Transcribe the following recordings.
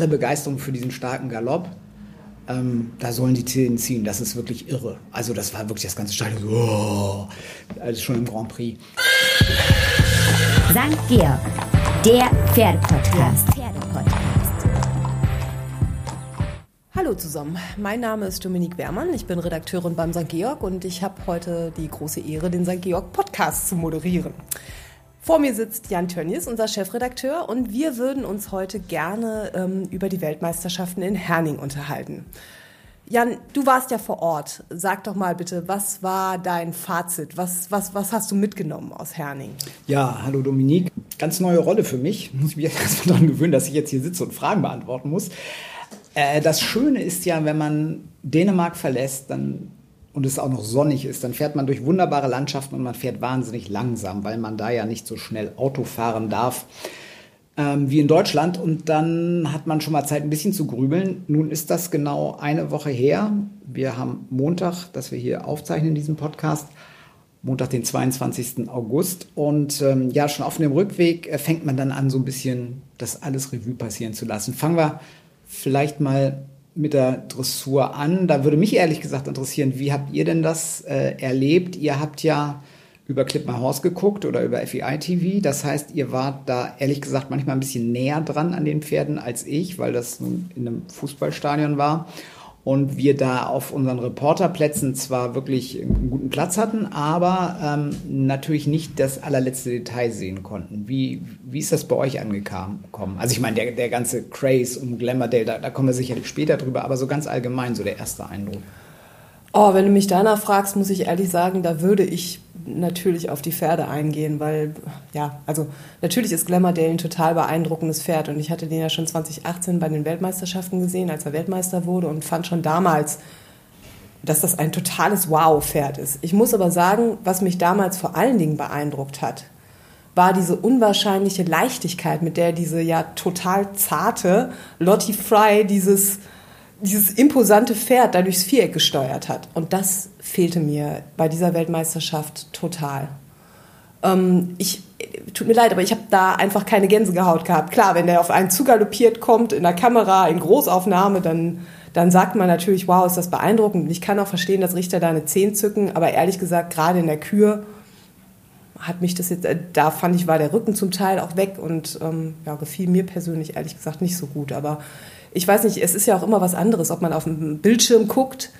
alle Begeisterung für diesen starken Galopp. Ähm, da sollen die Zähne ziehen. Das ist wirklich irre. Also das war wirklich das ganze Stadion. Oh, also schon im Grand Prix. St. Georg, der Pferdepodcast. Hallo zusammen, mein Name ist Dominique Wehrmann, ich bin Redakteurin beim St. Georg und ich habe heute die große Ehre, den St. Georg Podcast zu moderieren. Vor mir sitzt Jan Tönnies, unser Chefredakteur, und wir würden uns heute gerne ähm, über die Weltmeisterschaften in Herning unterhalten. Jan, du warst ja vor Ort. Sag doch mal bitte, was war dein Fazit? Was, was, was hast du mitgenommen aus Herning? Ja, hallo Dominique. Ganz neue Rolle für mich. Muss ich mich jetzt erstmal daran gewöhnen, dass ich jetzt hier sitze und Fragen beantworten muss. Äh, das Schöne ist ja, wenn man Dänemark verlässt, dann und es auch noch sonnig ist, dann fährt man durch wunderbare Landschaften und man fährt wahnsinnig langsam, weil man da ja nicht so schnell Auto fahren darf ähm, wie in Deutschland. Und dann hat man schon mal Zeit, ein bisschen zu grübeln. Nun ist das genau eine Woche her. Wir haben Montag, dass wir hier aufzeichnen, diesen Podcast. Montag, den 22. August. Und ähm, ja, schon auf dem Rückweg äh, fängt man dann an, so ein bisschen das alles Revue passieren zu lassen. Fangen wir vielleicht mal mit der Dressur an. Da würde mich ehrlich gesagt interessieren, wie habt ihr denn das äh, erlebt? Ihr habt ja über Clip My Horse geguckt oder über FEI TV. Das heißt, ihr wart da ehrlich gesagt manchmal ein bisschen näher dran an den Pferden als ich, weil das nun in einem Fußballstadion war und wir da auf unseren Reporterplätzen zwar wirklich einen guten Platz hatten, aber ähm, natürlich nicht das allerletzte Detail sehen konnten. Wie, wie ist das bei euch angekommen? Also ich meine, der, der ganze Craze um Glamourdale, da, da kommen wir sicherlich später drüber, aber so ganz allgemein so der erste Eindruck. Oh, wenn du mich danach fragst, muss ich ehrlich sagen, da würde ich natürlich auf die Pferde eingehen, weil, ja, also natürlich ist Glamourdale ein total beeindruckendes Pferd und ich hatte den ja schon 2018 bei den Weltmeisterschaften gesehen, als er Weltmeister wurde und fand schon damals, dass das ein totales Wow-Pferd ist. Ich muss aber sagen, was mich damals vor allen Dingen beeindruckt hat, war diese unwahrscheinliche Leichtigkeit, mit der diese ja total zarte Lottie Fry dieses dieses imposante Pferd da durchs Viereck gesteuert hat. Und das fehlte mir bei dieser Weltmeisterschaft total. Ähm, ich, tut mir leid, aber ich habe da einfach keine Gänsehaut gehabt. Klar, wenn der auf einen zugaloppiert kommt in der Kamera, in Großaufnahme, dann, dann sagt man natürlich, wow, ist das beeindruckend. Ich kann auch verstehen, dass Richter da eine Zehn zücken, aber ehrlich gesagt, gerade in der Kür hat mich das jetzt, äh, da fand ich, war der Rücken zum Teil auch weg und ähm, ja, gefiel mir persönlich ehrlich gesagt nicht so gut. Aber ich weiß nicht, es ist ja auch immer was anderes, ob man auf dem Bildschirm guckt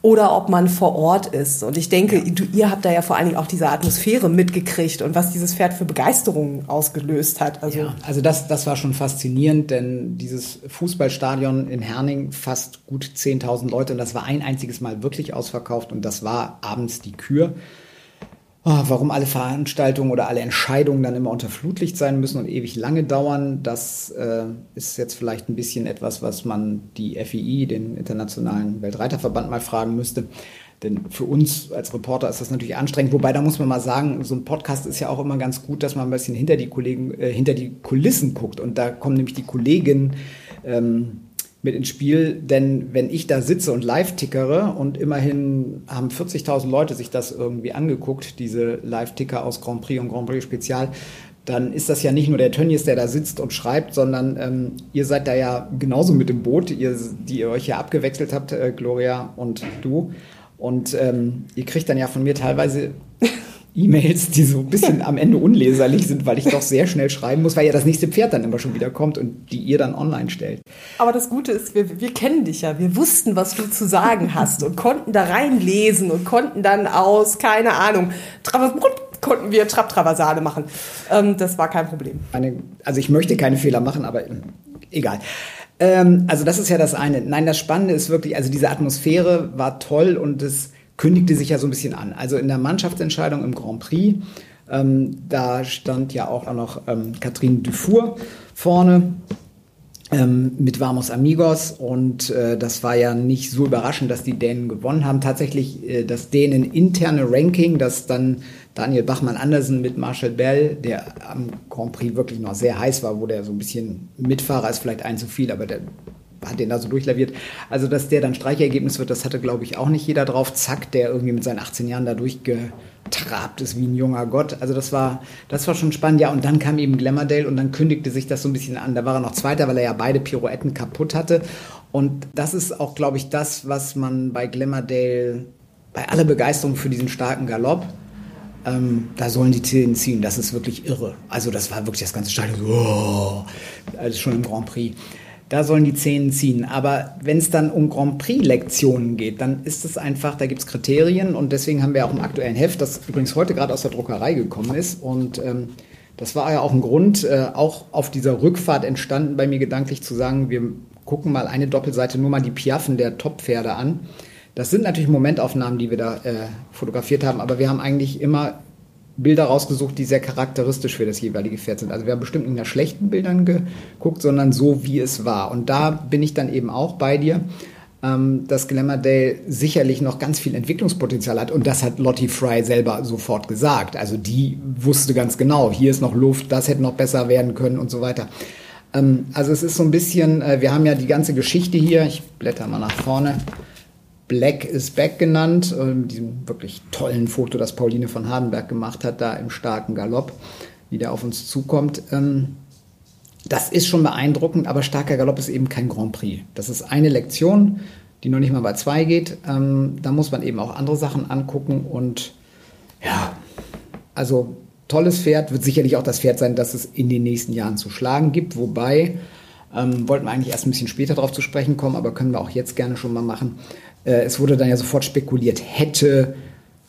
oder ob man vor Ort ist. Und ich denke, du, ihr habt da ja vor allen Dingen auch diese Atmosphäre mitgekriegt und was dieses Pferd für Begeisterung ausgelöst hat. Also, ja, also das, das war schon faszinierend, denn dieses Fußballstadion in Herning fast gut 10.000 Leute und das war ein einziges Mal wirklich ausverkauft und das war abends die Kür oh, warum alle Veranstaltungen oder alle Entscheidungen dann immer unter Flutlicht sein müssen und ewig lange dauern, das äh, ist jetzt vielleicht ein bisschen etwas, was man die FII, den Internationalen Weltreiterverband, mal fragen müsste. Denn für uns als Reporter ist das natürlich anstrengend. Wobei, da muss man mal sagen, so ein Podcast ist ja auch immer ganz gut, dass man ein bisschen hinter die Kollegen, äh, hinter die Kulissen guckt. Und da kommen nämlich die Kollegen ähm, mit ins Spiel, denn wenn ich da sitze und live tickere und immerhin haben 40.000 Leute sich das irgendwie angeguckt, diese Live-Ticker aus Grand Prix und Grand Prix Spezial, dann ist das ja nicht nur der Tönnies, der da sitzt und schreibt, sondern ähm, ihr seid da ja genauso mit dem Boot, ihr, die ihr euch ja abgewechselt habt, äh, Gloria und du. Und ähm, ihr kriegt dann ja von mir teilweise E-Mails, die so ein bisschen am Ende unleserlich sind, weil ich doch sehr schnell schreiben muss, weil ja das nächste Pferd dann immer schon wieder kommt und die ihr dann online stellt. Aber das Gute ist, wir, wir kennen dich ja. Wir wussten, was du zu sagen hast und konnten da reinlesen und konnten dann aus, keine Ahnung, konnten wir Trapp-Traversale machen. Ähm, das war kein Problem. Eine, also ich möchte keine Fehler machen, aber egal. Ähm, also das ist ja das eine. Nein, das Spannende ist wirklich, also diese Atmosphäre war toll und es kündigte sich ja so ein bisschen an. Also in der Mannschaftsentscheidung im Grand Prix, ähm, da stand ja auch noch ähm, Catherine Dufour vorne ähm, mit Vamos Amigos und äh, das war ja nicht so überraschend, dass die Dänen gewonnen haben. Tatsächlich äh, das Dänen interne Ranking, das dann Daniel Bachmann-Andersen mit Marshall Bell, der am Grand Prix wirklich noch sehr heiß war, wo der so ein bisschen Mitfahrer ist vielleicht ein zu viel, aber der hat den da so durchlaviert. Also, dass der dann Streichergebnis wird, das hatte, glaube ich, auch nicht jeder drauf. Zack, der irgendwie mit seinen 18 Jahren da durchge, trabt es wie ein junger Gott. Also das war, das war schon spannend. Ja, und dann kam eben Glamourdale und dann kündigte sich das so ein bisschen an. Da war er noch Zweiter, weil er ja beide Pirouetten kaputt hatte. Und das ist auch, glaube ich, das, was man bei Glamourdale, bei aller Begeisterung für diesen starken Galopp, ähm, da sollen die Zähne ziehen. Das ist wirklich irre. Also das war wirklich das ganze Stadion so, oh, also schon im Grand Prix da sollen die Zähne ziehen. Aber wenn es dann um Grand Prix-Lektionen geht, dann ist es einfach, da gibt es Kriterien und deswegen haben wir auch im aktuellen Heft, das übrigens heute gerade aus der Druckerei gekommen ist und ähm, das war ja auch ein Grund, äh, auch auf dieser Rückfahrt entstanden bei mir gedanklich zu sagen, wir gucken mal eine Doppelseite nur mal die Piaffen der Top-Pferde an. Das sind natürlich Momentaufnahmen, die wir da äh, fotografiert haben, aber wir haben eigentlich immer Bilder rausgesucht, die sehr charakteristisch für das jeweilige Pferd sind. Also wir haben bestimmt nicht nach schlechten Bildern geguckt, sondern so, wie es war. Und da bin ich dann eben auch bei dir, ähm, dass Glamourdale sicherlich noch ganz viel Entwicklungspotenzial hat. Und das hat Lottie Fry selber sofort gesagt. Also die wusste ganz genau, hier ist noch Luft, das hätte noch besser werden können und so weiter. Ähm, also es ist so ein bisschen, äh, wir haben ja die ganze Geschichte hier, ich blätter mal nach vorne. Black is Back genannt, äh, mit diesem wirklich tollen Foto, das Pauline von Hardenberg gemacht hat, da im starken Galopp, wie der auf uns zukommt. Ähm, das ist schon beeindruckend, aber starker Galopp ist eben kein Grand Prix. Das ist eine Lektion, die noch nicht mal bei zwei geht. Ähm, da muss man eben auch andere Sachen angucken und ja, also tolles Pferd, wird sicherlich auch das Pferd sein, das es in den nächsten Jahren zu schlagen gibt, wobei ähm, wollten wir eigentlich erst ein bisschen später darauf zu sprechen kommen, aber können wir auch jetzt gerne schon mal machen. Äh, es wurde dann ja sofort spekuliert, hätte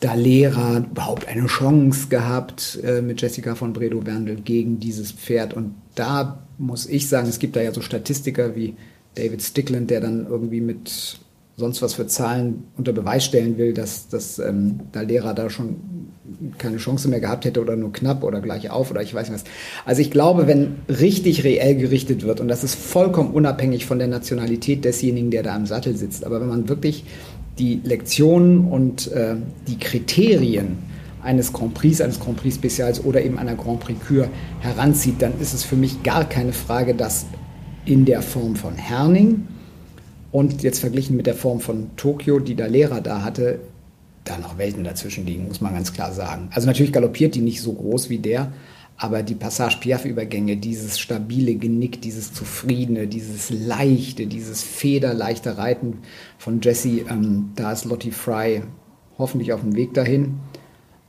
da Lehrer überhaupt eine Chance gehabt äh, mit Jessica von Bredow-Berndl gegen dieses Pferd. Und da muss ich sagen, es gibt da ja so Statistiker wie David Stickland, der dann irgendwie mit sonst was für Zahlen unter Beweis stellen will, dass, dass ähm, da Lehrer da schon keine Chance mehr gehabt hätte oder nur knapp oder gleich auf oder ich weiß nicht was. Also ich glaube, wenn richtig reell gerichtet wird, und das ist vollkommen unabhängig von der Nationalität desjenigen, der da im Sattel sitzt, aber wenn man wirklich die Lektionen und äh, die Kriterien eines Grand Prix, eines Grand Prix Spezials oder eben einer Grand Prix Kür heranzieht, dann ist es für mich gar keine Frage, dass in der Form von Herning und jetzt verglichen mit der Form von Tokio, die der Lehrer da hatte, da noch Welten dazwischen liegen, muss man ganz klar sagen. Also natürlich galoppiert die nicht so groß wie der, aber die Passage-Piaf-Übergänge, dieses stabile Genick, dieses zufriedene, dieses leichte, dieses federleichte Reiten von Jesse, ähm, da ist Lottie Fry hoffentlich auf dem Weg dahin.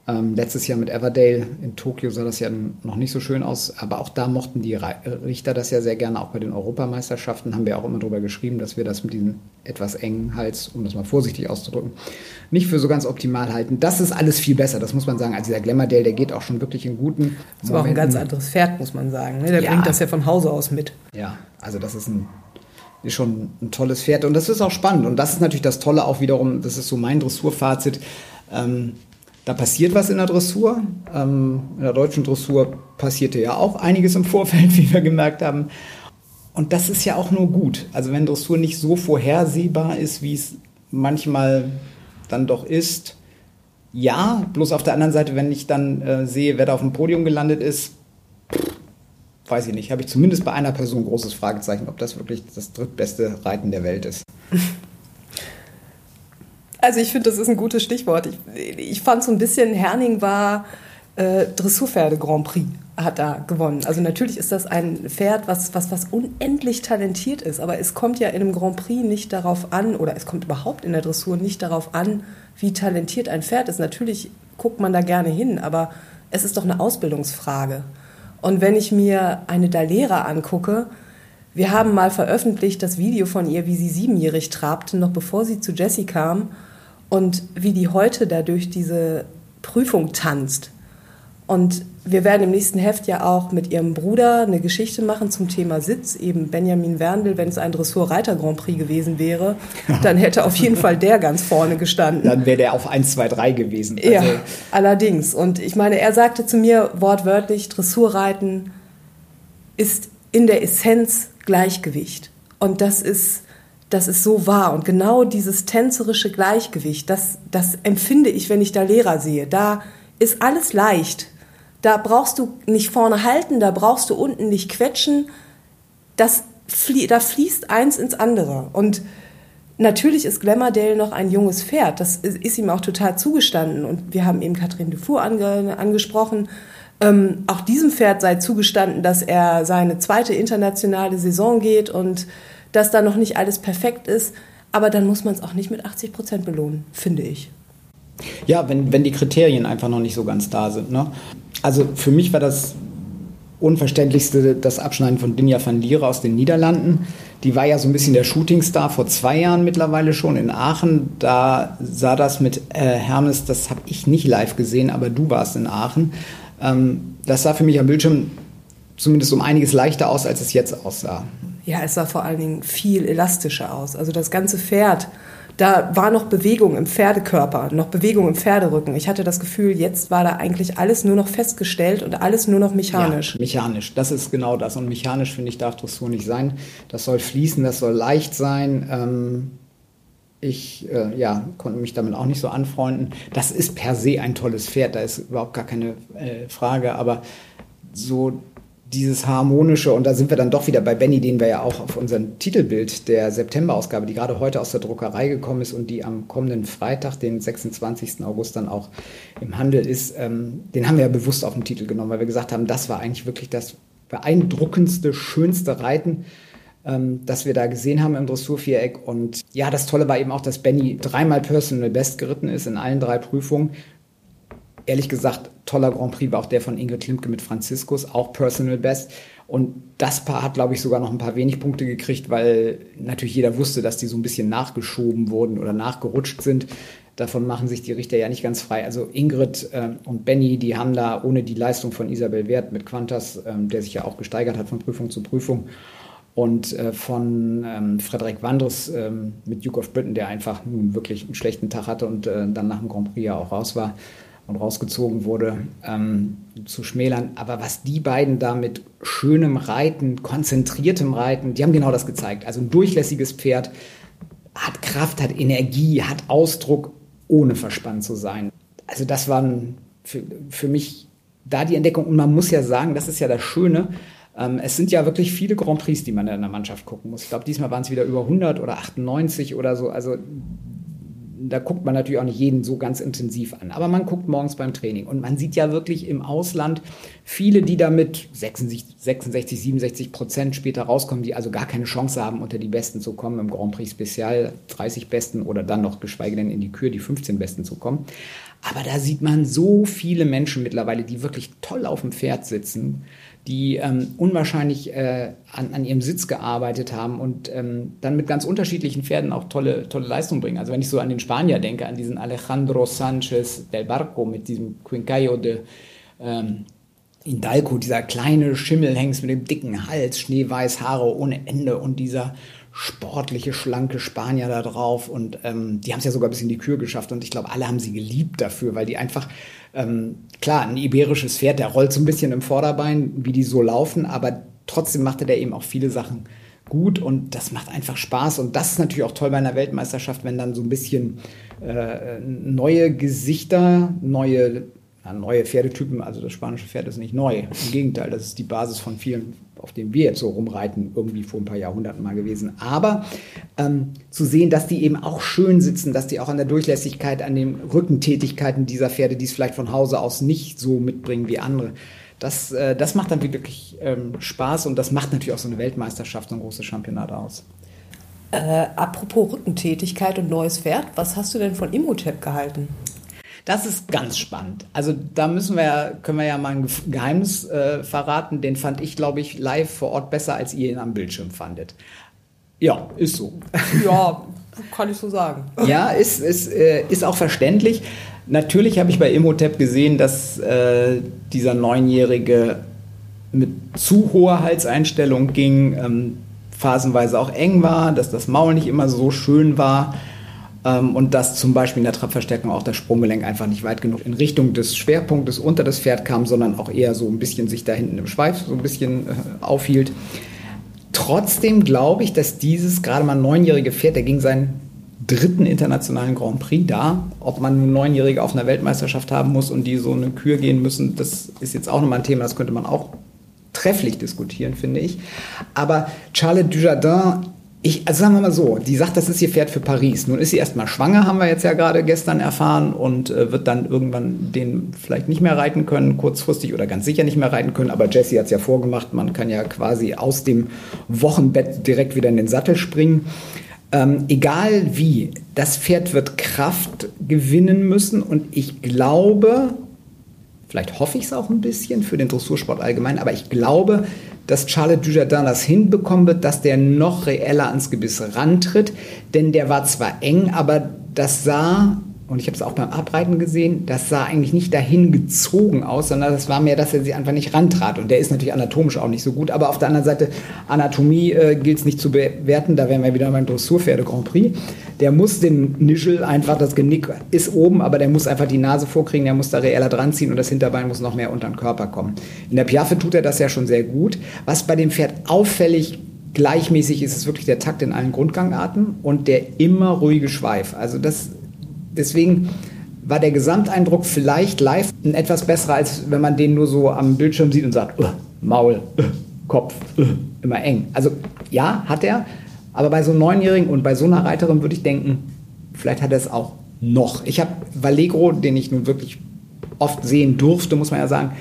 Ähm, letztes Jahr mit Everdale in Tokio sah das ja noch nicht so schön aus, aber auch da mochten die Richter das ja sehr gerne, auch bei den Europameisterschaften haben wir auch immer darüber geschrieben, dass wir das mit diesem etwas engen Hals, um das mal vorsichtig auszudrücken, nicht für so ganz optimal halten. Das ist alles viel besser, das muss man sagen. Also dieser Glamourdale, der geht auch schon wirklich in guten Das ist auch ein ganz anderes Pferd, muss man sagen. Ne? Der ja. bringt das ja von Hause aus mit. Ja, also das ist ein ist schon ein tolles Pferd und das ist auch spannend und das ist natürlich das Tolle auch wiederum, das ist so mein Dressurfazit. Ähm, da passiert was in der Dressur. Ähm, in der deutschen Dressur passierte ja auch einiges im Vorfeld, wie wir gemerkt haben. Und das ist ja auch nur gut. Also wenn Dressur nicht so vorhersehbar ist, wie es manchmal dann doch ist, ja, bloß auf der anderen Seite, wenn ich dann äh, sehe, wer da auf dem Podium gelandet ist, weiß ich nicht, habe ich zumindest bei einer Person großes Fragezeichen, ob das wirklich das drittbeste Reiten der Welt ist. Also ich finde, das ist ein gutes Stichwort. Ich, ich fand so ein bisschen, Herning war äh, Dressurpferde Grand Prix hat da gewonnen. Also natürlich ist das ein Pferd, was, was, was unendlich talentiert ist, aber es kommt ja in einem Grand Prix nicht darauf an, oder es kommt überhaupt in der Dressur nicht darauf an, wie talentiert ein Pferd ist. Natürlich guckt man da gerne hin, aber es ist doch eine Ausbildungsfrage. Und wenn ich mir eine Dalera angucke, wir haben mal veröffentlicht das Video von ihr, wie sie siebenjährig trabte, noch bevor sie zu Jessie kam und wie die heute da durch diese Prüfung tanzt. Und wir werden im nächsten Heft ja auch mit ihrem Bruder eine Geschichte machen zum Thema Sitz, eben Benjamin Werndl. Wenn es ein Dressur-Reiter-Grand Prix gewesen wäre, dann hätte auf jeden Fall der ganz vorne gestanden. Dann wäre der auf 1, 2, 3 gewesen. Also ja, allerdings. Und ich meine, er sagte zu mir wortwörtlich, Dressurreiten ist in der Essenz Gleichgewicht. Und das ist das ist so wahr. Und genau dieses tänzerische Gleichgewicht, das, das empfinde ich, wenn ich da Lehrer sehe. Da ist alles leicht. Da brauchst du nicht vorne halten, da brauchst du unten nicht quetschen. Das, da fließt eins ins andere. Und Natürlich ist Glamourdale noch ein junges Pferd. Das ist ihm auch total zugestanden. Und wir haben eben Catherine Dufour ange angesprochen. Ähm, auch diesem Pferd sei zugestanden, dass er seine zweite internationale Saison geht und dass da noch nicht alles perfekt ist. Aber dann muss man es auch nicht mit 80 Prozent belohnen, finde ich. Ja, wenn, wenn die Kriterien einfach noch nicht so ganz da sind. Ne? Also für mich war das Unverständlichste das Abschneiden von Dinja van Liere aus den Niederlanden. Die war ja so ein bisschen der Shootingstar vor zwei Jahren mittlerweile schon in Aachen. Da sah das mit äh, Hermes, das habe ich nicht live gesehen, aber du warst in Aachen. Ähm, das sah für mich am Bildschirm zumindest um einiges leichter aus, als es jetzt aussah. Ja, es sah vor allen Dingen viel elastischer aus. Also das ganze Pferd da war noch Bewegung im Pferdekörper, noch Bewegung im Pferderücken. Ich hatte das Gefühl, jetzt war da eigentlich alles nur noch festgestellt und alles nur noch mechanisch. Ja, mechanisch, das ist genau das. Und mechanisch, finde ich, darf Dressur nicht sein. Das soll fließen, das soll leicht sein. Ähm, ich äh, ja, konnte mich damit auch nicht so anfreunden. Das ist per se ein tolles Pferd, da ist überhaupt gar keine äh, Frage. Aber so dieses harmonische, und da sind wir dann doch wieder bei Benny, den wir ja auch auf unserem Titelbild der September-Ausgabe, die gerade heute aus der Druckerei gekommen ist und die am kommenden Freitag, den 26. August, dann auch im Handel ist, ähm, den haben wir ja bewusst auf den Titel genommen, weil wir gesagt haben, das war eigentlich wirklich das beeindruckendste, schönste Reiten, ähm, das wir da gesehen haben im Dressurviereck. Und ja, das Tolle war eben auch, dass Benny dreimal Personal Best geritten ist in allen drei Prüfungen ehrlich gesagt, toller Grand Prix war auch der von Ingrid Klimke mit Franziskus, auch Personal Best. Und das Paar hat, glaube ich, sogar noch ein paar wenig Punkte gekriegt, weil natürlich jeder wusste, dass die so ein bisschen nachgeschoben wurden oder nachgerutscht sind. Davon machen sich die Richter ja nicht ganz frei. Also Ingrid äh, und Benny, die haben da ohne die Leistung von Isabel Wert mit Quantas, ähm, der sich ja auch gesteigert hat von Prüfung zu Prüfung, und äh, von ähm, Frederik Wandres ähm, mit Duke of Britain, der einfach nun wirklich einen schlechten Tag hatte und äh, dann nach dem Grand Prix ja auch raus war und rausgezogen wurde, ähm, zu schmälern. Aber was die beiden da mit schönem Reiten, konzentriertem Reiten, die haben genau das gezeigt. Also ein durchlässiges Pferd hat Kraft, hat Energie, hat Ausdruck, ohne verspannt zu sein. Also das waren für, für mich da die Entdeckung. Und man muss ja sagen, das ist ja das Schöne, ähm, es sind ja wirklich viele Grand Prix, die man in der Mannschaft gucken muss. Ich glaube, diesmal waren es wieder über 100 oder 98 oder so. Also da guckt man natürlich auch nicht jeden so ganz intensiv an, aber man guckt morgens beim Training. Und man sieht ja wirklich im Ausland viele, die damit 66, 66 67 Prozent später rauskommen, die also gar keine Chance haben, unter die Besten zu kommen, im Grand Prix Spezial 30 Besten oder dann noch geschweige denn in die Kür die 15 Besten zu kommen. Aber da sieht man so viele Menschen mittlerweile, die wirklich toll auf dem Pferd sitzen, die ähm, unwahrscheinlich äh, an, an, ihrem Sitz gearbeitet haben und ähm, dann mit ganz unterschiedlichen Pferden auch tolle, tolle Leistungen bringen. Also wenn ich so an den Spanier denke, an diesen Alejandro Sanchez del Barco mit diesem Quincayo de ähm, Indalco, dieser kleine Schimmelhengst mit dem dicken Hals, schneeweiß Haare ohne Ende und dieser sportliche, schlanke Spanier da drauf. Und ähm, die haben es ja sogar bis in die Kür geschafft. Und ich glaube, alle haben sie geliebt dafür, weil die einfach ähm, klar, ein iberisches Pferd, der rollt so ein bisschen im Vorderbein, wie die so laufen, aber trotzdem machte der eben auch viele Sachen gut und das macht einfach Spaß. Und das ist natürlich auch toll bei einer Weltmeisterschaft, wenn dann so ein bisschen äh, neue Gesichter, neue ja, neue Pferdetypen, also das spanische Pferd ist nicht neu. Im Gegenteil, das ist die Basis von vielen, auf denen wir jetzt so rumreiten, irgendwie vor ein paar Jahrhunderten mal gewesen. Aber ähm, zu sehen, dass die eben auch schön sitzen, dass die auch an der Durchlässigkeit, an den Rückentätigkeiten dieser Pferde, die es vielleicht von Hause aus nicht so mitbringen wie andere, das, äh, das macht dann wirklich ähm, Spaß und das macht natürlich auch so eine Weltmeisterschaft, so ein großes Championat aus. Äh, apropos Rückentätigkeit und neues Pferd, was hast du denn von Imhotep gehalten? Das ist ganz spannend. Also da müssen wir ja, können wir ja mal ein Geheimnis äh, verraten. Den fand ich, glaube ich, live vor Ort besser, als ihr ihn am Bildschirm fandet. Ja, ist so. Ja, kann ich so sagen. Ja, ist, ist, äh, ist auch verständlich. Natürlich habe ich bei Imhotep gesehen, dass äh, dieser Neunjährige mit zu hoher Halseinstellung ging, ähm, phasenweise auch eng war, dass das Maul nicht immer so schön war. Ähm, und dass zum Beispiel in der Trabverstärkung auch das Sprunggelenk einfach nicht weit genug in Richtung des Schwerpunktes unter das Pferd kam, sondern auch eher so ein bisschen sich da hinten im Schweif so ein bisschen äh, aufhielt. Trotzdem glaube ich, dass dieses gerade mal neunjährige Pferd, der ging seinen dritten internationalen Grand Prix da. Ob man nun Neunjährige auf einer Weltmeisterschaft haben muss und die so eine Kür gehen müssen, das ist jetzt auch nochmal ein Thema, das könnte man auch trefflich diskutieren, finde ich. Aber Charlotte Dujardin Ich, also sagen wir mal so, die sagt, das ist ihr Pferd für Paris. Nun ist sie erstmal schwanger, haben wir jetzt ja gerade gestern erfahren, und äh, wird dann irgendwann den vielleicht nicht mehr reiten können, kurzfristig oder ganz sicher nicht mehr reiten können. Aber Jessie hat es ja vorgemacht, man kann ja quasi aus dem Wochenbett direkt wieder in den Sattel springen. Ähm, egal wie, das Pferd wird Kraft gewinnen müssen und ich glaube, vielleicht hoffe ich es auch ein bisschen für den Dressursport allgemein, aber ich glaube, dass Charlotte Dujardin das hinbekommen wird, dass der noch reeller ans Gebiss rantritt. Denn der war zwar eng, aber das sah und ich habe es auch beim Abreiten gesehen, das sah eigentlich nicht dahin gezogen aus, sondern das war mehr, dass er sie einfach nicht rantrat. Und der ist natürlich anatomisch auch nicht so gut. Aber auf der anderen Seite, Anatomie äh, gilt es nicht zu bewerten. Da wären wir wieder beim Dressurpferde Grand Prix. Der muss den Nischel einfach, das Genick ist oben, aber der muss einfach die Nase vorkriegen, der muss da reeller dran ziehen und das Hinterbein muss noch mehr unter den Körper kommen. In der Piaffe tut er das ja schon sehr gut. Was bei dem Pferd auffällig gleichmäßig ist, ist wirklich der Takt in allen Grundgangarten und der immer ruhige Schweif. Also das deswegen war der Gesamteindruck vielleicht live ein etwas besserer, als wenn man den nur so am Bildschirm sieht und sagt, Maul, Kopf, immer eng. Also ja, hat er, aber bei so einem Neunjährigen und bei so einer Reiterin würde ich denken, vielleicht hat er es auch noch. Ich habe Vallegro, den ich nun wirklich oft sehen durfte, muss man ja sagen,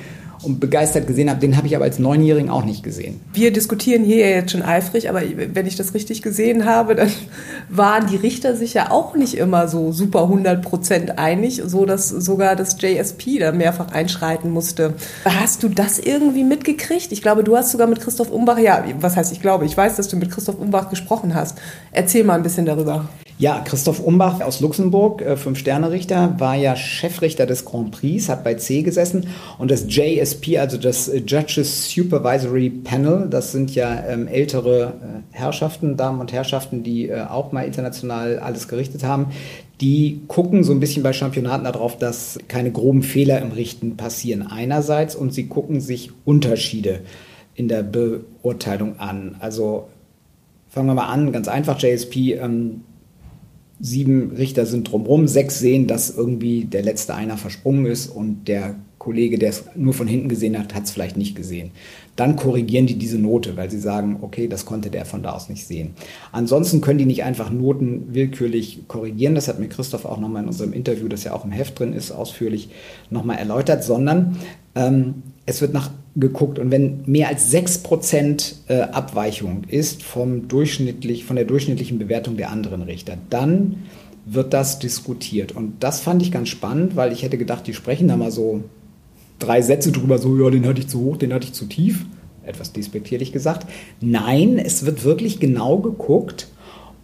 und begeistert gesehen habe, den habe ich aber als Neunjährigen auch nicht gesehen. Wir diskutieren hier jetzt schon eifrig, aber wenn ich das richtig gesehen habe, dann waren die Richter sich ja auch nicht immer so super 100 Prozent einig, so dass sogar das JSP da mehrfach einschreiten musste. Hast du das irgendwie mitgekriegt? Ich glaube, du hast sogar mit Christoph Umbach, ja, was heißt ich glaube, ich weiß, dass du mit Christoph Umbach gesprochen hast. Erzähl mal ein bisschen darüber. Ja, Christoph Umbach aus Luxemburg, äh, Fünf-Sterne-Richter, war ja Chefrichter des Grand Prix, hat bei C gesessen und das JSP, also das äh, Judges Supervisory Panel, das sind ja ähm, ältere äh, Herrschaften, Damen und Herrschaften, die äh, auch mal international alles gerichtet haben, die gucken so ein bisschen bei Championaten darauf, dass keine groben Fehler im Richten passieren einerseits und sie gucken sich Unterschiede in der Beurteilung an. Also fangen wir mal an, ganz einfach, JSP, ähm, sieben Richter sind drumherum, sechs sehen, dass irgendwie der letzte einer versprungen ist und der Kollege, der es nur von hinten gesehen hat, hat es vielleicht nicht gesehen. Dann korrigieren die diese Note, weil sie sagen, okay, das konnte der von da aus nicht sehen. Ansonsten können die nicht einfach Noten willkürlich korrigieren. Das hat mir Christoph auch nochmal in unserem Interview, das ja auch im Heft drin ist, ausführlich nochmal erläutert, sondern ähm, es wird nach geguckt und wenn mehr als 6% äh, Abweichung ist vom durchschnittlich, von der durchschnittlichen Bewertung der anderen Richter, dann wird das diskutiert. Und das fand ich ganz spannend, weil ich hätte gedacht, die sprechen da mal so drei Sätze drüber, so, ja, den hatte ich zu hoch, den hatte ich zu tief. Etwas despektierlich gesagt. Nein, es wird wirklich genau geguckt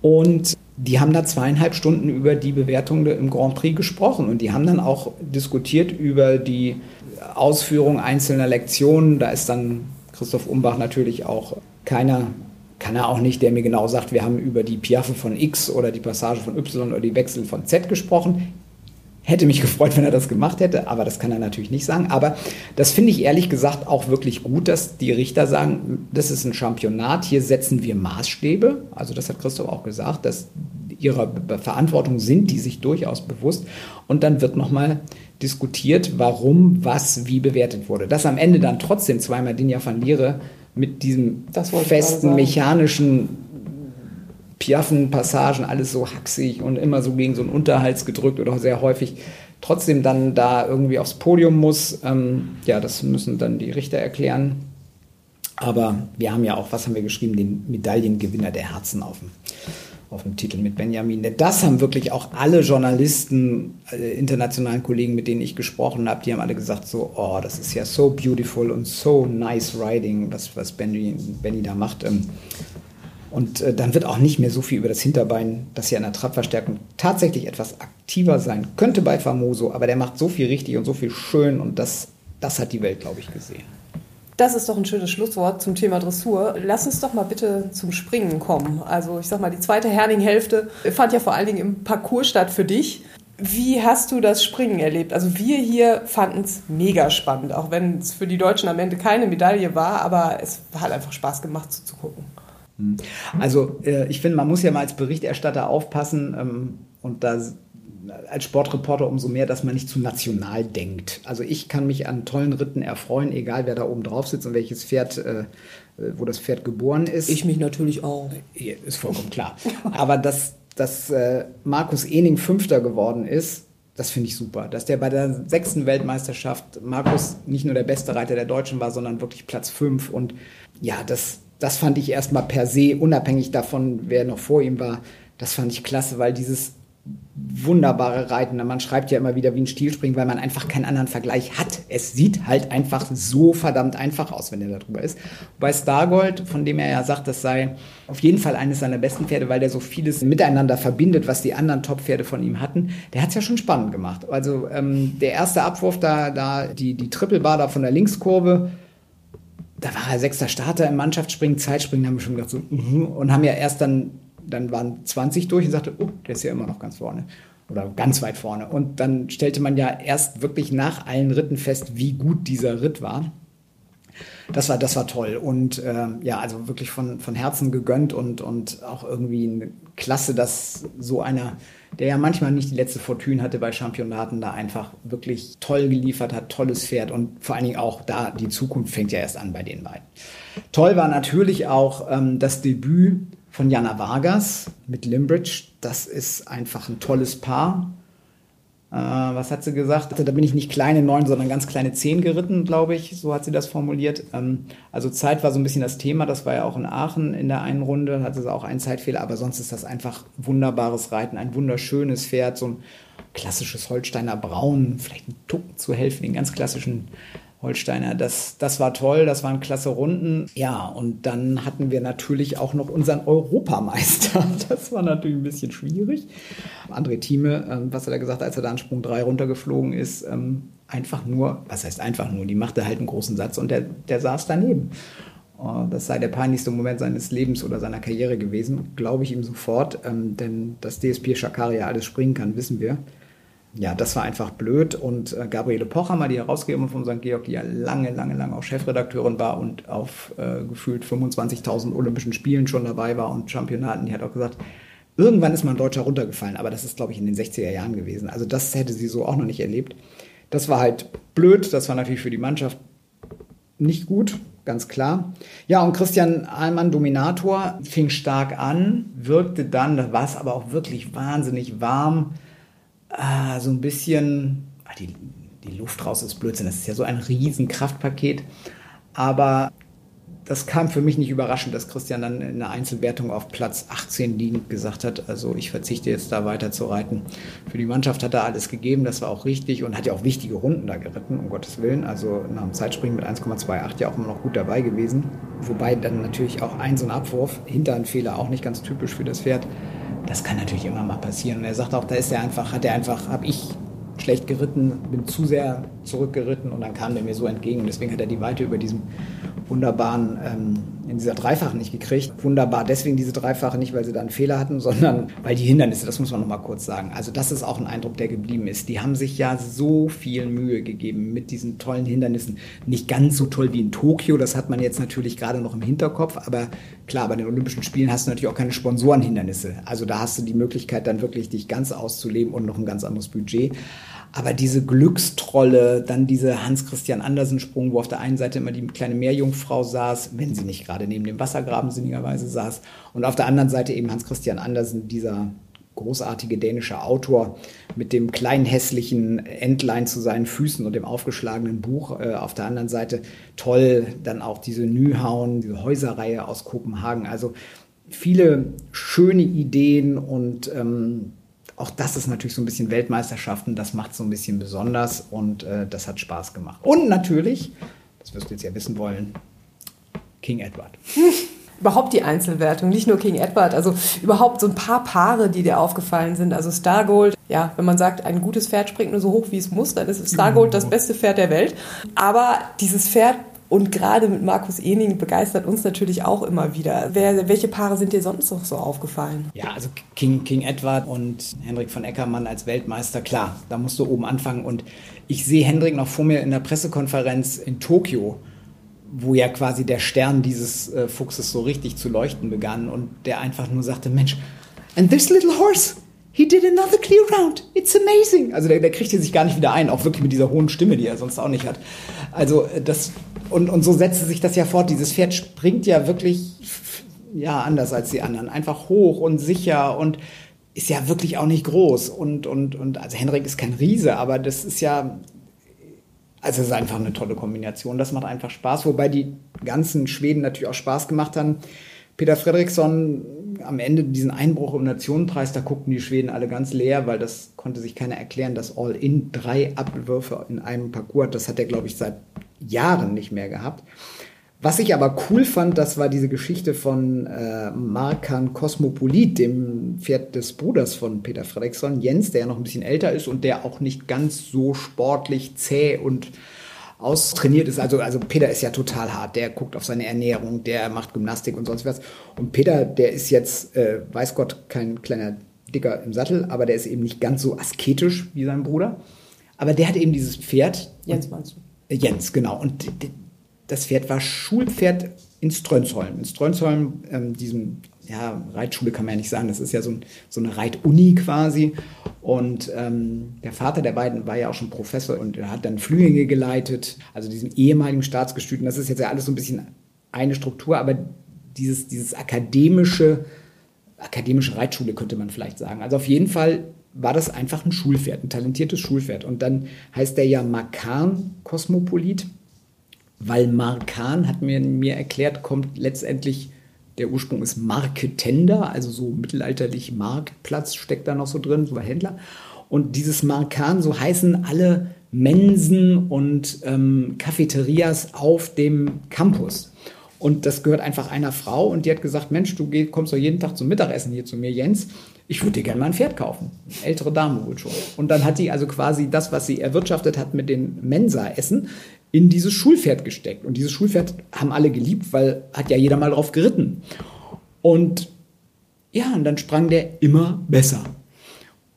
und die haben da zweieinhalb Stunden über die Bewertung im Grand Prix gesprochen und die haben dann auch diskutiert über die Ausführung einzelner Lektionen. Da ist dann Christoph Umbach natürlich auch keiner, kann er auch nicht, der mir genau sagt, wir haben über die Piaffe von X oder die Passage von Y oder die Wechsel von Z gesprochen. Hätte mich gefreut, wenn er das gemacht hätte, aber das kann er natürlich nicht sagen. Aber das finde ich ehrlich gesagt auch wirklich gut, dass die Richter sagen, das ist ein Championat, hier setzen wir Maßstäbe. Also das hat Christoph auch gesagt, dass ihrer Verantwortung sind die sich durchaus bewusst. Und dann wird nochmal diskutiert, warum was wie bewertet wurde. Dass am Ende dann trotzdem zweimal Dinja van Liere mit diesem festen mechanischen Piaffen-Passagen, alles so haxig und immer so gegen so einen Unterhals gedrückt oder sehr häufig trotzdem dann da irgendwie aufs Podium muss. Ähm, ja, das müssen dann die Richter erklären. Aber wir haben ja auch, was haben wir geschrieben, den Medaillengewinner der Herzen auf dem auf dem Titel mit Benjamin. Das haben wirklich auch alle Journalisten, äh, internationalen Kollegen, mit denen ich gesprochen habe, die haben alle gesagt so, oh, das ist ja so beautiful und so nice riding, was, was Benny, Benny da macht. Und äh, dann wird auch nicht mehr so viel über das Hinterbein, das ja in der Trabverstärkung tatsächlich etwas aktiver sein könnte bei Famoso, aber der macht so viel richtig und so viel schön und das, das hat die Welt, glaube ich, gesehen. Das ist doch ein schönes Schlusswort zum Thema Dressur. Lass uns doch mal bitte zum Springen kommen. Also ich sag mal, die zweite Herning-Hälfte fand ja vor allen Dingen im Parcours statt für dich. Wie hast du das Springen erlebt? Also wir hier fanden es mega spannend, auch wenn es für die Deutschen am Ende keine Medaille war, aber es hat einfach Spaß gemacht zuzugucken. Hm. Also äh, ich finde, man muss ja mal als Berichterstatter aufpassen ähm, und da als Sportreporter umso mehr, dass man nicht zu national denkt. Also ich kann mich an tollen Ritten erfreuen, egal wer da oben drauf sitzt und welches Pferd, äh, wo das Pferd geboren ist. Ich mich natürlich auch. Ist vollkommen klar. Aber dass, dass äh, Markus Ening Fünfter geworden ist, das finde ich super. Dass der bei der sechsten Weltmeisterschaft Markus nicht nur der beste Reiter der Deutschen war, sondern wirklich Platz fünf. Und ja, das, das fand ich erstmal per se, unabhängig davon, wer noch vor ihm war, das fand ich klasse, weil dieses wunderbare Reiten. Man schreibt ja immer wieder wie ein Stilspringen, weil man einfach keinen anderen Vergleich hat. Es sieht halt einfach so verdammt einfach aus, wenn er darüber ist. Bei Stargold, von dem er ja sagt, das sei auf jeden Fall eines seiner besten Pferde, weil der so vieles miteinander verbindet, was die anderen Top-Pferde von ihm hatten, der hat es ja schon spannend gemacht. Also ähm, der erste Abwurf da, da die, die Triple-Bar da von der Linkskurve, da war er sechster Starter im Mannschaftsspringen, Zeitspringen, haben wir schon gedacht so, uh, und haben ja erst dann dann waren 20 durch und sagte, oh, der ist ja immer noch ganz vorne oder ganz weit vorne. Und dann stellte man ja erst wirklich nach allen Ritten fest, wie gut dieser Ritt war. Das war, das war toll und äh, ja, also wirklich von, von Herzen gegönnt und, und auch irgendwie eine Klasse, dass so einer, der ja manchmal nicht die letzte Fortune hatte bei Championaten, da einfach wirklich toll geliefert hat, tolles Pferd und vor allen Dingen auch da, die Zukunft fängt ja erst an bei den beiden. Toll war natürlich auch ähm, das Debüt von Jana Vargas mit Limbridge. Das ist einfach ein tolles Paar. Äh, was hat sie gesagt? Da bin ich nicht kleine neun, sondern ganz kleine zehn geritten, glaube ich. So hat sie das formuliert. Ähm, also Zeit war so ein bisschen das Thema. Das war ja auch in Aachen in der einen Runde. Hatte sie auch einen Zeitfehler. Aber sonst ist das einfach wunderbares Reiten. Ein wunderschönes Pferd. So ein klassisches Holsteiner Braun. Vielleicht ein Tucken zu helfen, den ganz klassischen Holsteiner. Das, das war toll, das waren klasse Runden. Ja, und dann hatten wir natürlich auch noch unseren Europameister. Das war natürlich ein bisschen schwierig. André Thieme, ähm, was hat er gesagt, als er da an Sprung 3 runtergeflogen ist, ähm, einfach nur, was heißt einfach nur, die machte halt einen großen Satz und der, der saß daneben. Oh, das sei der peinlichste Moment seines Lebens oder seiner Karriere gewesen, glaube ich ihm sofort, ähm, denn dass DSP Schakaria alles springen kann, wissen wir ja, das war einfach blöd. Und äh, Gabriele Pochhammer, die Herausgeberin von St. Georg, die ja lange, lange, lange auch Chefredakteurin war und auf äh, gefühlt 25.000 Olympischen Spielen schon dabei war und Championaten, die hat auch gesagt, irgendwann ist mal ein Deutscher runtergefallen. Aber das ist, glaube ich, in den 60er Jahren gewesen. Also das hätte sie so auch noch nicht erlebt. Das war halt blöd. Das war natürlich für die Mannschaft nicht gut, ganz klar. Ja, und Christian Ahlmann, Dominator, fing stark an, wirkte dann, da war es aber auch wirklich wahnsinnig warm ah, so ein bisschen, ah, die, die Luft raus ist Blödsinn, das ist ja so ein riesen Kraftpaket, aber das kam für mich nicht überraschend, dass Christian dann in der Einzelwertung auf Platz 18 liegend gesagt hat, also ich verzichte jetzt da weiter zu reiten. Für die Mannschaft hat er alles gegeben, das war auch richtig und hat ja auch wichtige Runden da geritten, um Gottes Willen. Also nach dem Zeitspringen mit 1,28 ja auch immer noch gut dabei gewesen. Wobei dann natürlich auch ein so ein Abwurf, hinter ein Fehler auch nicht ganz typisch für das Pferd, das kann natürlich immer mal passieren. Und er sagt auch, da ist er einfach, hat er einfach, habe ich schlecht geritten, bin zu sehr zurückgeritten und dann kam der mir so entgegen. Deswegen hat er die Weite über diesem wunderbaren, ähm, in dieser Dreifache nicht gekriegt. Wunderbar deswegen diese Dreifache nicht, weil sie da einen Fehler hatten, sondern weil die Hindernisse, das muss man noch mal kurz sagen. Also das ist auch ein Eindruck, der geblieben ist. Die haben sich ja so viel Mühe gegeben mit diesen tollen Hindernissen. Nicht ganz so toll wie in Tokio, das hat man jetzt natürlich gerade noch im Hinterkopf, aber klar, bei den Olympischen Spielen hast du natürlich auch keine Sponsorenhindernisse. Also da hast du die Möglichkeit dann wirklich dich ganz auszuleben und noch ein ganz anderes Budget. Aber diese Glückstrolle, dann dieser Hans-Christian Andersen-Sprung, wo auf der einen Seite immer die kleine Meerjungfrau saß, wenn sie nicht gerade neben dem Wassergraben sinnigerweise saß, und auf der anderen Seite eben Hans-Christian Andersen, dieser großartige dänische Autor mit dem kleinen hässlichen Entlein zu seinen Füßen und dem aufgeschlagenen Buch äh, auf der anderen Seite. Toll, dann auch diese Nyhauen, diese Häuserreihe aus Kopenhagen. Also viele schöne Ideen und ähm, auch das ist natürlich so ein bisschen Weltmeisterschaften, das macht so ein bisschen besonders und äh, das hat Spaß gemacht. Und natürlich, das wirst du jetzt ja wissen wollen, King Edward. überhaupt die Einzelwertung, nicht nur King Edward, also überhaupt so ein paar Paare, die dir aufgefallen sind. Also Stargold, ja, wenn man sagt, ein gutes Pferd springt nur so hoch, wie es muss, dann ist Stargold das beste Pferd der Welt. Aber dieses Pferd und gerade mit Markus Ening begeistert uns natürlich auch immer wieder. Wer, welche Paare sind dir sonst noch so aufgefallen? Ja, also King, King Edward und Hendrik von Eckermann als Weltmeister, klar, da musst du oben anfangen. Und ich sehe Hendrik noch vor mir in der Pressekonferenz in Tokio, wo ja quasi der Stern dieses äh, Fuchses so richtig zu leuchten begann und der einfach nur sagte, Mensch, and this little horse, he did another clear round. It's amazing. Also der, der kriegt hier sich gar nicht wieder ein, auch wirklich mit dieser hohen Stimme, die er sonst auch nicht hat. Also äh, das, und, und so setzte sich das ja fort. Dieses Pferd springt ja wirklich, ja, anders als die anderen. Einfach hoch und sicher und ist ja wirklich auch nicht groß. Und, und, und, also Henrik ist kein Riese, aber das ist ja, also es ist einfach eine tolle Kombination. Das macht einfach Spaß, wobei die ganzen Schweden natürlich auch Spaß gemacht haben. Peter Fredriksson am Ende diesen Einbruch im Nationenpreis, da guckten die Schweden alle ganz leer, weil das konnte sich keiner erklären, dass All-In drei Abwürfe in einem Parcours, das hat er, glaube ich, seit Jahren nicht mehr gehabt. Was ich aber cool fand, das war diese Geschichte von äh, Markan Kosmopolit, dem Pferd des Bruders von Peter Fredriksson, Jens, der ja noch ein bisschen älter ist und der auch nicht ganz so sportlich zäh und austrainiert ist. Also, also Peter ist ja total hart. Der guckt auf seine Ernährung, der macht Gymnastik und sonst was. Und Peter, der ist jetzt, äh, weiß Gott, kein kleiner Dicker im Sattel, aber der ist eben nicht ganz so asketisch wie sein Bruder. Aber der hat eben dieses Pferd. Jens meinst du? Äh, Jens, genau. Und das Pferd war Schulpferd in Strönsholm. In Strönsholm, ähm, diesem, ja, Reitschule kann man ja nicht sagen, das ist ja so, ein, so eine Reituni quasi. Und ähm, der Vater der beiden war ja auch schon Professor und er hat dann Flügel geleitet, also diesen ehemaligen Staatsgestüten. Das ist jetzt ja alles so ein bisschen eine Struktur, aber dieses, dieses akademische, akademische Reitschule könnte man vielleicht sagen. Also auf jeden Fall war das einfach ein Schulpferd, ein talentiertes Schulpferd. Und dann heißt der ja Makan Kosmopolit weil Markan, hat mir, mir erklärt, kommt letztendlich, der Ursprung ist Marketender, also so mittelalterlich Marktplatz steckt da noch so drin, so ein Händler. Und dieses Markan, so heißen alle Mensen und ähm, Cafeterias auf dem Campus. Und das gehört einfach einer Frau und die hat gesagt, Mensch, du kommst doch jeden Tag zum Mittagessen hier zu mir, Jens. Ich würde dir gerne mal ein Pferd kaufen. Ältere Dame wohl schon. Und dann hat die also quasi das, was sie erwirtschaftet hat mit den Mensa-Essen, in dieses Schulpferd gesteckt. Und dieses Schulpferd haben alle geliebt, weil hat ja jeder mal drauf geritten. Und ja, und dann sprang der immer besser.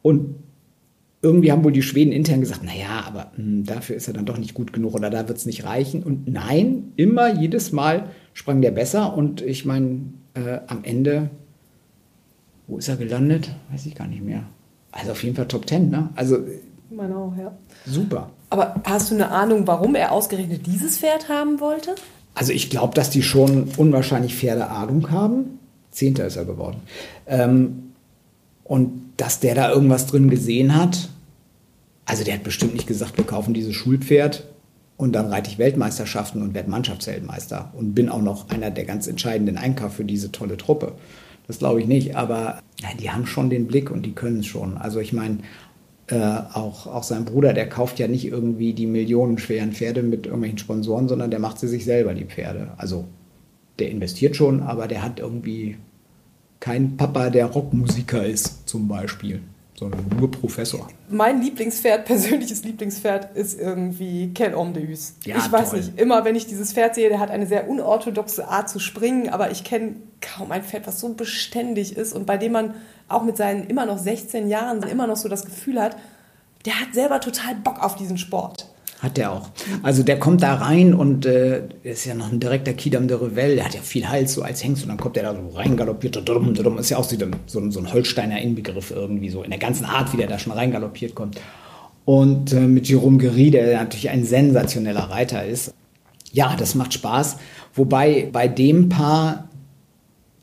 Und irgendwie haben wohl die Schweden intern gesagt, naja, aber mh, hm, dafür ist er dann doch nicht gut genug oder da wird es nicht reichen. Und nein, immer jedes Mal sprang der besser. Und ich meine, äh, am Ende, wo ist er gelandet? Weiß ich gar nicht mehr. Also auf jeden Fall Top Ten, ne? Also. Meine auch, ja. Super. Aber hast du eine Ahnung, warum er ausgerechnet dieses Pferd haben wollte? Also ich glaube, dass die schon unwahrscheinlich Pferdeahnung haben. Zehnter ist er geworden. Ähm, und dass der da irgendwas drin gesehen hat. Also der hat bestimmt nicht gesagt, wir kaufen dieses Schulpferd und dann reite ich Weltmeisterschaften und werde Mannschaftsweltmeister und bin auch noch einer der ganz entscheidenden Einkauf für diese tolle Truppe. Das glaube ich nicht, aber ja, die haben schon den Blick und die können es schon. Also ich meine, äh, auch, auch sein Bruder, der kauft ja nicht irgendwie die millionenschweren Pferde mit irgendwelchen Sponsoren, sondern der macht sie sich selber, die Pferde. Also der investiert schon, aber der hat irgendwie keinen Papa, der Rockmusiker ist, zum Beispiel, sondern nur Professor. Mein Lieblingspferd, persönliches Lieblingspferd, ist irgendwie Kel Omdeus. Ja, ich weiß toll. nicht, immer wenn ich dieses Pferd sehe, der hat eine sehr unorthodoxe Art zu springen, aber ich kenne kaum ein Pferd, was so beständig ist und bei dem man auch mit seinen immer noch 16 Jahren immer noch so das Gefühl hat, der hat selber total Bock auf diesen Sport. Hat der auch. Also der kommt da rein und äh, ist ja noch ein direkter Kidam de Revel, der hat ja viel Hals so als Hengst und dann kommt der da so reingaloppiert, ist ja auch so, so, ein Holsteiner Inbegriff irgendwie so, in der ganzen Art, wie der da schon reingaloppiert kommt. Und äh, mit Jerome Guerry, der natürlich ein sensationeller Reiter ist. Ja, das macht Spaß. Wobei bei dem Paar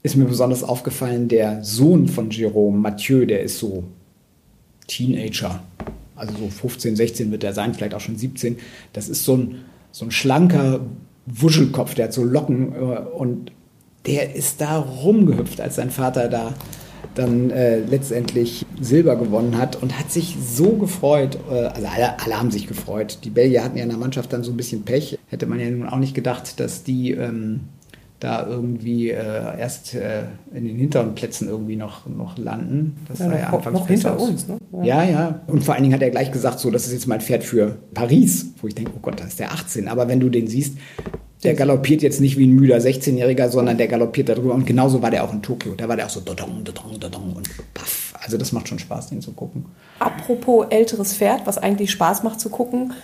ist mir besonders aufgefallen, der Sohn von Jerome, Mathieu, der ist so Teenager. Also so 15, 16 wird er sein, vielleicht auch schon 17. Das ist so ein, so ein schlanker Wuschelkopf, der hat so Locken äh, und der ist da rumgehüpft, als sein Vater da dann äh, letztendlich Silber gewonnen hat und hat sich so gefreut. Äh, also alle, alle haben sich gefreut. Die Belgier hatten ja in der Mannschaft dann so ein bisschen Pech. Hätte man ja nun auch nicht gedacht, dass die ähm, da irgendwie äh, erst äh, in den hinteren Plätzen irgendwie noch, noch landen. Das ja, sah ja anfangs noch hinter aus. uns, ne? Ja. ja. ja, Und vor allen Dingen hat er gleich gesagt, so, das ist jetzt mein Pferd für Paris, wo ich denke, oh Gott, da ist der 18. Aber wenn du den siehst, der galoppiert jetzt nicht wie ein müder 16-Jähriger, sondern der galoppiert darüber. Und genauso war der auch in Tokio. Da war der auch so dodong, dodong, dodong und paff. Also das macht schon Spaß, den zu gucken. Apropos älteres Pferd, was eigentlich Spaß macht zu gucken,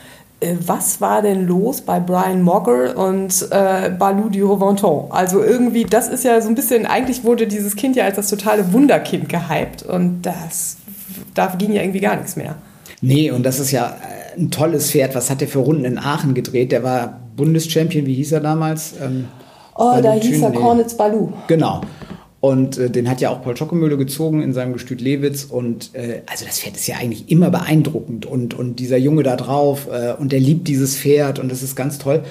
was war denn los bei Brian Mogger und äh, Balou du Reventon? Also irgendwie, das ist ja so ein bisschen, eigentlich wurde dieses Kind ja als das totale Wunderkind gehypt und das da ging ja irgendwie gar nichts mehr. Nee, und das ist ja äh, ein tolles Pferd. Was hat der für Runden in Aachen gedreht? Der war Bundeschampion, wie hieß er damals? Ähm, oh, da hieß er Kornitz Balu. Genau. Und äh, den hat ja auch Paul Schockemühle gezogen in seinem Gestüt Lewitz. Und äh, also das Pferd ist ja eigentlich immer beeindruckend. Und, und dieser Junge da drauf, äh, und der liebt dieses Pferd und das ist ganz toll.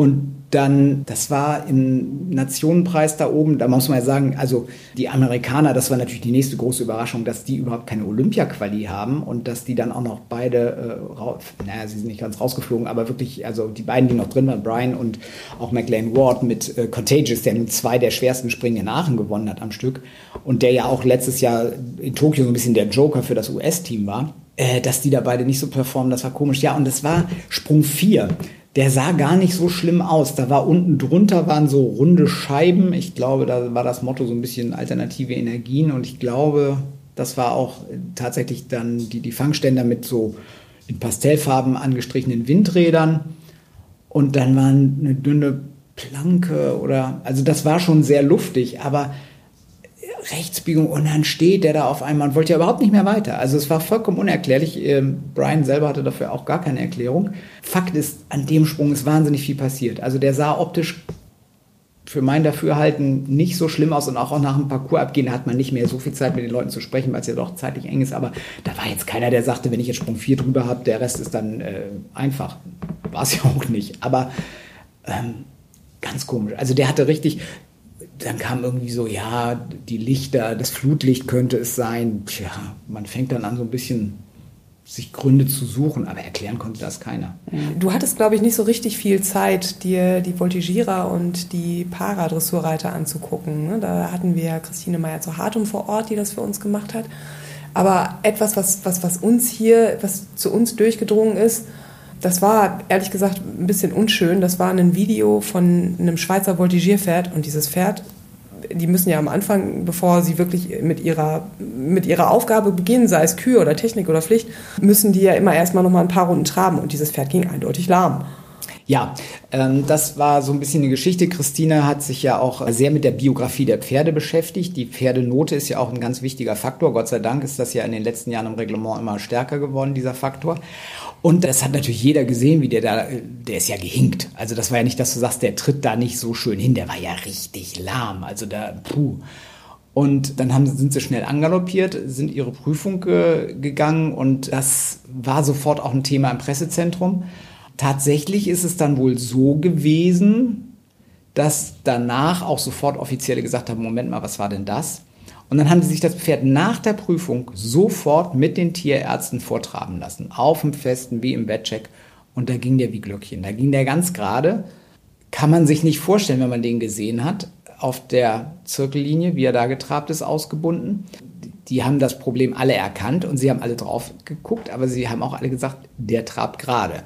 Und dann, das war im Nationenpreis da oben, da muss man ja sagen, also die Amerikaner, das war natürlich die nächste große Überraschung, dass die überhaupt keine Olympia-Quali haben und dass die dann auch noch beide, äh, naja, sie sind nicht ganz rausgeflogen, aber wirklich, also die beiden, die noch drin waren, Brian und auch McLean Ward mit äh, Contagious, der nun zwei der schwersten Springen in Aachen gewonnen hat am Stück und der ja auch letztes Jahr in Tokio so ein bisschen der Joker für das US-Team war, äh, dass die da beide nicht so performen, das war komisch. Ja, und das war Sprung 4 der sah gar nicht so schlimm aus. Da war unten drunter waren so runde Scheiben. Ich glaube, da war das Motto so ein bisschen alternative Energien und ich glaube, das war auch tatsächlich dann die, die Fangständer mit so in Pastellfarben angestrichenen Windrädern und dann war eine dünne Planke oder also das war schon sehr luftig, aber Rechtsbiegung und dann steht der da auf einmal und wollte ja überhaupt nicht mehr weiter. Also es war vollkommen unerklärlich. Ähm, Brian selber hatte dafür auch gar keine Erklärung. Fakt ist, an dem Sprung ist wahnsinnig viel passiert. Also der sah optisch für mein Dafürhalten nicht so schlimm aus und auch, nach dem Parcours abgehen hat man nicht mehr so viel Zeit mit den Leuten zu sprechen, weil es ja doch zeitlich eng ist. Aber da war jetzt keiner, der sagte, wenn ich jetzt Sprung 4 drüber habe, der Rest ist dann äh, einfach. War es ja auch nicht. Aber ähm, ganz komisch. Also der hatte richtig, dann kam irgendwie so, ja, die Lichter, das Flutlicht könnte es sein. Tja, man fängt dann an, so ein bisschen sich Gründe zu suchen, aber erklären konnte das keiner. Du hattest, glaube ich, nicht so richtig viel Zeit, dir die Voltigierer und die Paradressurreiter anzugucken. Ne? Da hatten wir Christine Meyer zu Hartum vor Ort, die das für uns gemacht hat. Aber etwas, was, was, was uns hier, was zu uns durchgedrungen ist, das war ehrlich gesagt ein bisschen unschön. Das war ein Video von einem Schweizer Voltigierpferd und dieses Pferd, die müssen ja am Anfang, bevor sie wirklich mit ihrer, mit ihrer Aufgabe beginnen, sei es Kühe oder Technik oder Pflicht, müssen die ja immer erstmal noch mal ein paar Runden traben und dieses Pferd ging eindeutig lahm. Ja, ähm, das war so ein bisschen die Geschichte. Christine hat sich ja auch sehr mit der Biografie der Pferde beschäftigt. Die Pferdenote ist ja auch ein ganz wichtiger Faktor. Gott sei Dank ist das ja in den letzten Jahren im Reglement immer stärker geworden, dieser Faktor. Und das hat natürlich jeder gesehen, wie der da, der ist ja gehinkt. Also das war ja nicht, dass du sagst, der tritt da nicht so schön hin, der war ja richtig lahm. Also da, puh. Und dann haben, sind sie schnell angaloppiert, sind ihre Prüfung äh, gegangen und das war sofort auch ein Thema im Pressezentrum. Tatsächlich ist es dann wohl so gewesen, dass danach auch sofort Offizielle gesagt haben, Moment mal, was war denn das? Und dann haben sie sich das Pferd nach der Prüfung sofort mit den Tierärzten vortraben lassen. Auf dem Festen wie im Bettcheck. Und da ging der wie Glöckchen. Da ging der ganz gerade. Kann man sich nicht vorstellen, wenn man den gesehen hat. Auf der Zirkellinie, wie er da getrabt ist, ausgebunden. Die haben das Problem alle erkannt und sie haben alle drauf geguckt, aber sie haben auch alle gesagt, der trabt gerade.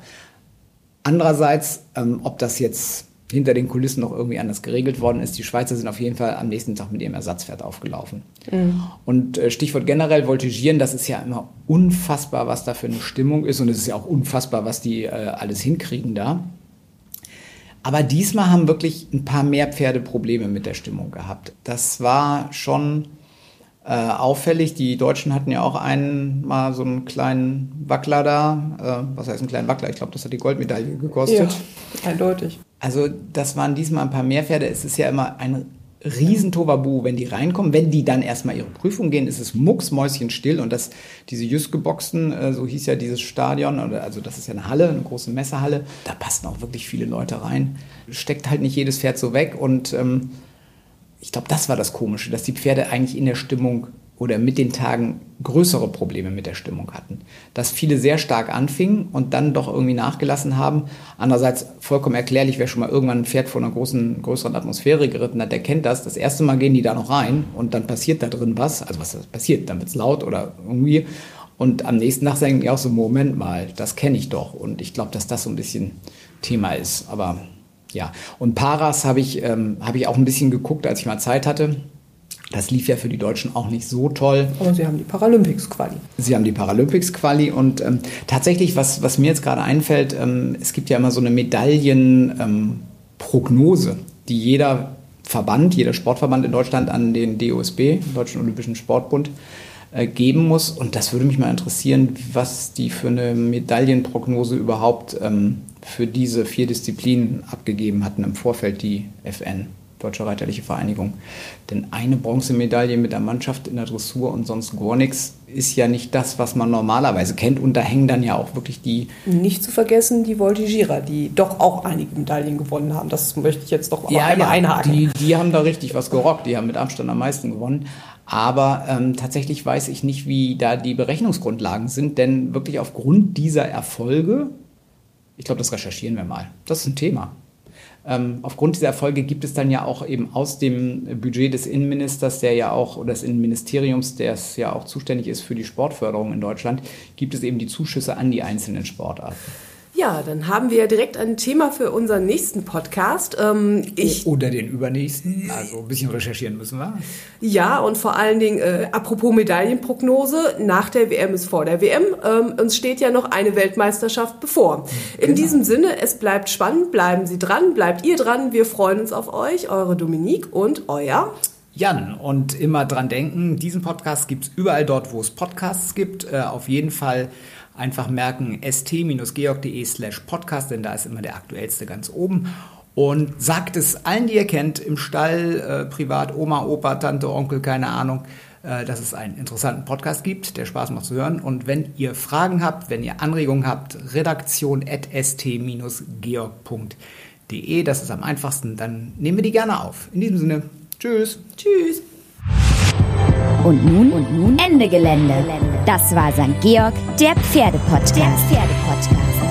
Andererseits, ähm, ob das jetzt hinter den Kulissen noch irgendwie anders geregelt worden ist. Die Schweizer sind auf jeden Fall am nächsten Tag mit ihrem Ersatzpferd aufgelaufen. Mhm. Und äh, Stichwort generell Voltigieren, das ist ja immer unfassbar, was da für eine Stimmung ist. Und es ist ja auch unfassbar, was die äh, alles hinkriegen da. Aber diesmal haben wirklich ein paar mehr Pferde Probleme mit der Stimmung gehabt. Das war schon äh, auffällig. Die Deutschen hatten ja auch einen mal so einen kleinen Wackler da. Äh, was heißt einen kleinen Wackler? Ich glaube, das hat die Goldmedaille gekostet. Ja, eindeutig. Also das waren diesmal ein paar mehr Pferde. Es ist ja immer ein riesen Tovabu, wenn die reinkommen. Wenn die dann erstmal ihre Prüfung gehen, ist es mucksmäuschenstill. Und das, diese Jüske-Boxen, äh, so hieß ja dieses Stadion, oder, also das ist ja eine Halle, eine große Messehalle, da passen auch wirklich viele Leute rein. Steckt halt nicht jedes Pferd so weg und ähm, ich glaube, das war das Komische, dass die Pferde eigentlich in der Stimmung oder mit den Tagen größere Probleme mit der Stimmung hatten. Dass viele sehr stark anfingen und dann doch irgendwie nachgelassen haben. Andererseits vollkommen erklärlich, wer schon mal irgendwann ein Pferd vor einer großen, größeren Atmosphäre geritten hat, der kennt das. Das erste Mal gehen die da noch rein und dann passiert da drin was. Also was passiert? Dann wird es laut oder irgendwie. Und am nächsten Tag sagen die auch so, Moment mal, das kenne ich doch. Und ich glaube, dass das so ein bisschen Thema ist. Aber ja, und Paras habe ich, ähm, hab ich auch ein bisschen geguckt, als ich mal Zeit hatte. Das lief ja für die Deutschen auch nicht so toll. Aber sie haben die Paralympics-Quali. Sie haben die Paralympics-Quali und ähm, tatsächlich, was, was mir jetzt gerade einfällt, ähm, es gibt ja immer so eine Medaillenprognose, ähm, die jeder Verband, jeder Sportverband in Deutschland an den DOSB, Deutschen Olympischen Sportbund, äh, geben muss. Und das würde mich mal interessieren, was die für eine Medaillenprognose überhaupt ähm, für diese vier Disziplinen abgegeben hatten im Vorfeld, die FN. Deutsche Reiterliche Vereinigung. Denn eine Bronzemedaille mit der Mannschaft in der Dressur und sonst gar nichts ist ja nicht das, was man normalerweise kennt. Und da hängen dann ja auch wirklich die. Nicht zu vergessen die Voltigierer, die doch auch einige Medaillen gewonnen haben. Das möchte ich jetzt doch ja, einmal ja, einhaken. Die, die haben da richtig was gerockt. Die haben mit Abstand am meisten gewonnen. Aber ähm, tatsächlich weiß ich nicht, wie da die Berechnungsgrundlagen sind, denn wirklich aufgrund dieser Erfolge, ich glaube, das recherchieren wir mal. Das ist ein Thema. Ähm, aufgrund dieser Erfolge gibt es dann ja auch eben aus dem Budget des Innenministers, der ja auch, oder des Innenministeriums, der es ja auch zuständig ist für die Sportförderung in Deutschland, gibt es eben die Zuschüsse an die einzelnen Sportarten. Ja, dann haben wir direkt ein Thema für unseren nächsten Podcast. Ähm, ich, Oder den übernächsten. Also ein bisschen recherchieren müssen wir. Ja, und vor allen Dingen, äh, apropos Medaillenprognose, nach der WM ist vor der WM. Ähm, uns steht ja noch eine Weltmeisterschaft bevor. In genau. diesem Sinne, es bleibt spannend, bleiben Sie dran, bleibt ihr dran. Wir freuen uns auf euch, eure Dominique und euer Jan, und immer dran denken, diesen Podcast gibt es überall dort, wo es Podcasts gibt. Äh, auf jeden Fall Einfach merken st-georg.de slash podcast, denn da ist immer der aktuellste ganz oben. Und sagt es allen, die ihr kennt, im Stall, äh, privat, Oma, Opa, Tante, Onkel, keine Ahnung, äh, dass es einen interessanten Podcast gibt, der Spaß macht zu hören. Und wenn ihr Fragen habt, wenn ihr Anregungen habt, redaktion at st-georg.de, das ist am einfachsten, dann nehmen wir die gerne auf. In diesem Sinne, tschüss. Tschüss. Und nun, und nun Ende Gelände. Das war St. Georg, der Pferdepodcast. Der Pferdepodcast.